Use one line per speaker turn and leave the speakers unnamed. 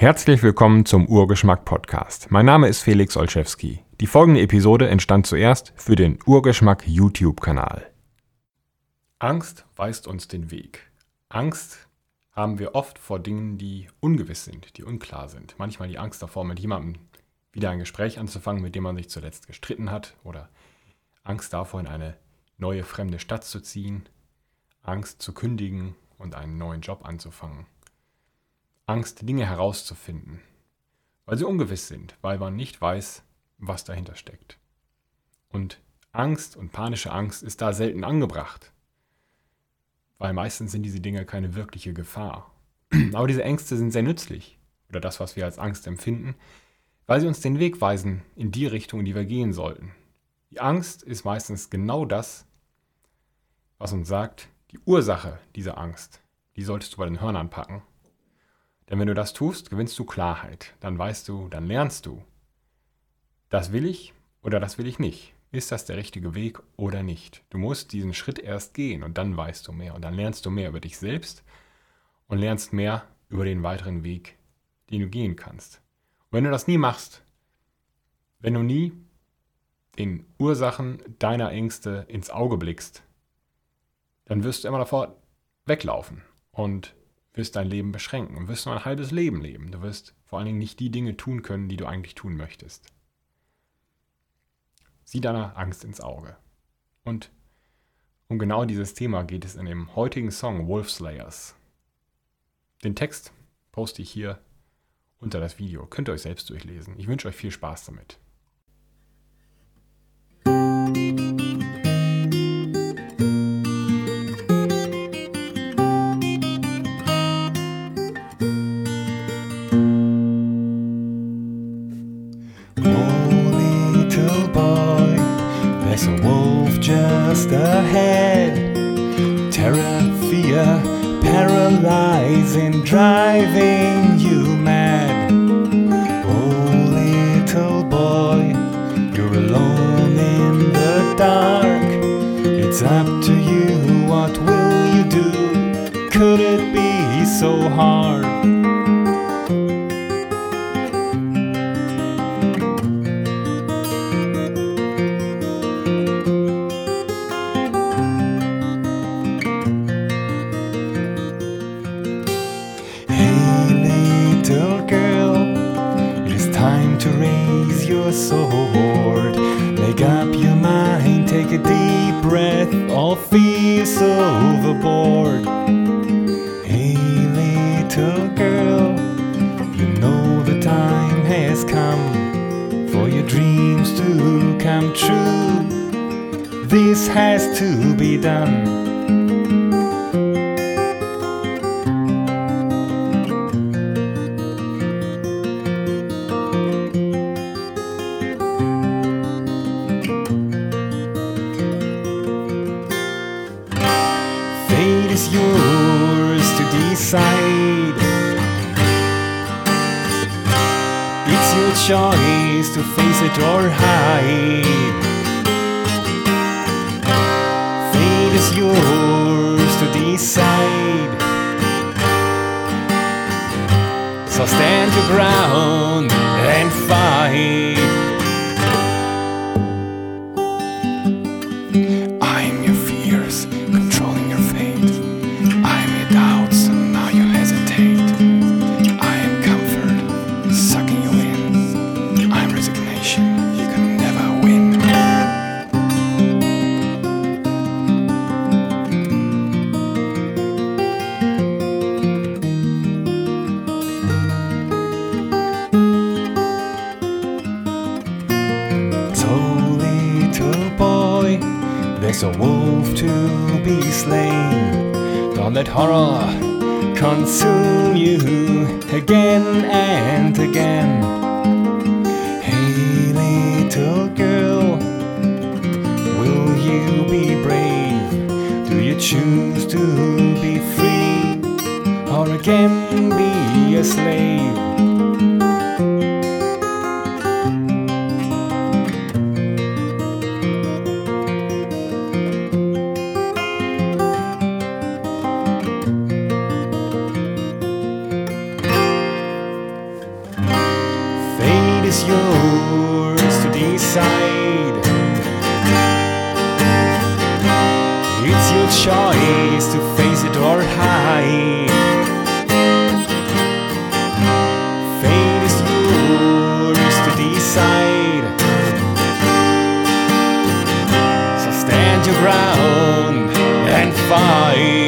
Herzlich willkommen zum Urgeschmack Podcast. Mein Name ist Felix Olszewski. Die folgende Episode entstand zuerst für den Urgeschmack YouTube-Kanal. Angst weist uns den Weg. Angst haben wir oft vor Dingen, die ungewiss sind, die unklar sind. Manchmal die Angst davor, mit jemandem wieder ein Gespräch anzufangen, mit dem man sich zuletzt gestritten hat, oder Angst davor, in eine neue fremde Stadt zu ziehen, Angst zu kündigen und einen neuen Job anzufangen. Angst, Dinge herauszufinden, weil sie ungewiss sind, weil man nicht weiß, was dahinter steckt. Und Angst und panische Angst ist da selten angebracht, weil meistens sind diese Dinge keine wirkliche Gefahr. Aber diese Ängste sind sehr nützlich, oder das, was wir als Angst empfinden, weil sie uns den Weg weisen in die Richtung, in die wir gehen sollten. Die Angst ist meistens genau das, was uns sagt, die Ursache dieser Angst, die solltest du bei den Hörnern packen denn wenn du das tust, gewinnst du Klarheit. Dann weißt du, dann lernst du, das will ich oder das will ich nicht. Ist das der richtige Weg oder nicht? Du musst diesen Schritt erst gehen und dann weißt du mehr und dann lernst du mehr über dich selbst und lernst mehr über den weiteren Weg, den du gehen kannst. Und wenn du das nie machst, wenn du nie den Ursachen deiner Ängste ins Auge blickst, dann wirst du immer davor weglaufen und wirst dein Leben beschränken und wirst nur ein halbes Leben leben. Du wirst vor allen Dingen nicht die Dinge tun können, die du eigentlich tun möchtest. Sieh deiner Angst ins Auge. Und um genau dieses Thema geht es in dem heutigen Song Wolfslayers. Den Text poste ich hier unter das Video. Könnt ihr euch selbst durchlesen. Ich wünsche euch viel Spaß damit. Fear, paralyzing, driving you mad. Oh, little boy, you're alone in the dark. It's up to you, what will you do? Could it be so hard? Your sword. Make up your mind, take a deep breath, all fears overboard. Hey, little girl, you know the time has come for your dreams to come true. This has to be done. Is yours to decide. It's your choice to face it or hide. Fate is yours to decide. So stand your ground and fight. There's a wolf to be slain. Don't let horror consume you again and again. Hey, little girl, will you be brave? Do you choose to be free or again be a slave? To. It's your choice to face it or hide. Fate is yours to decide. So stand your ground and fight.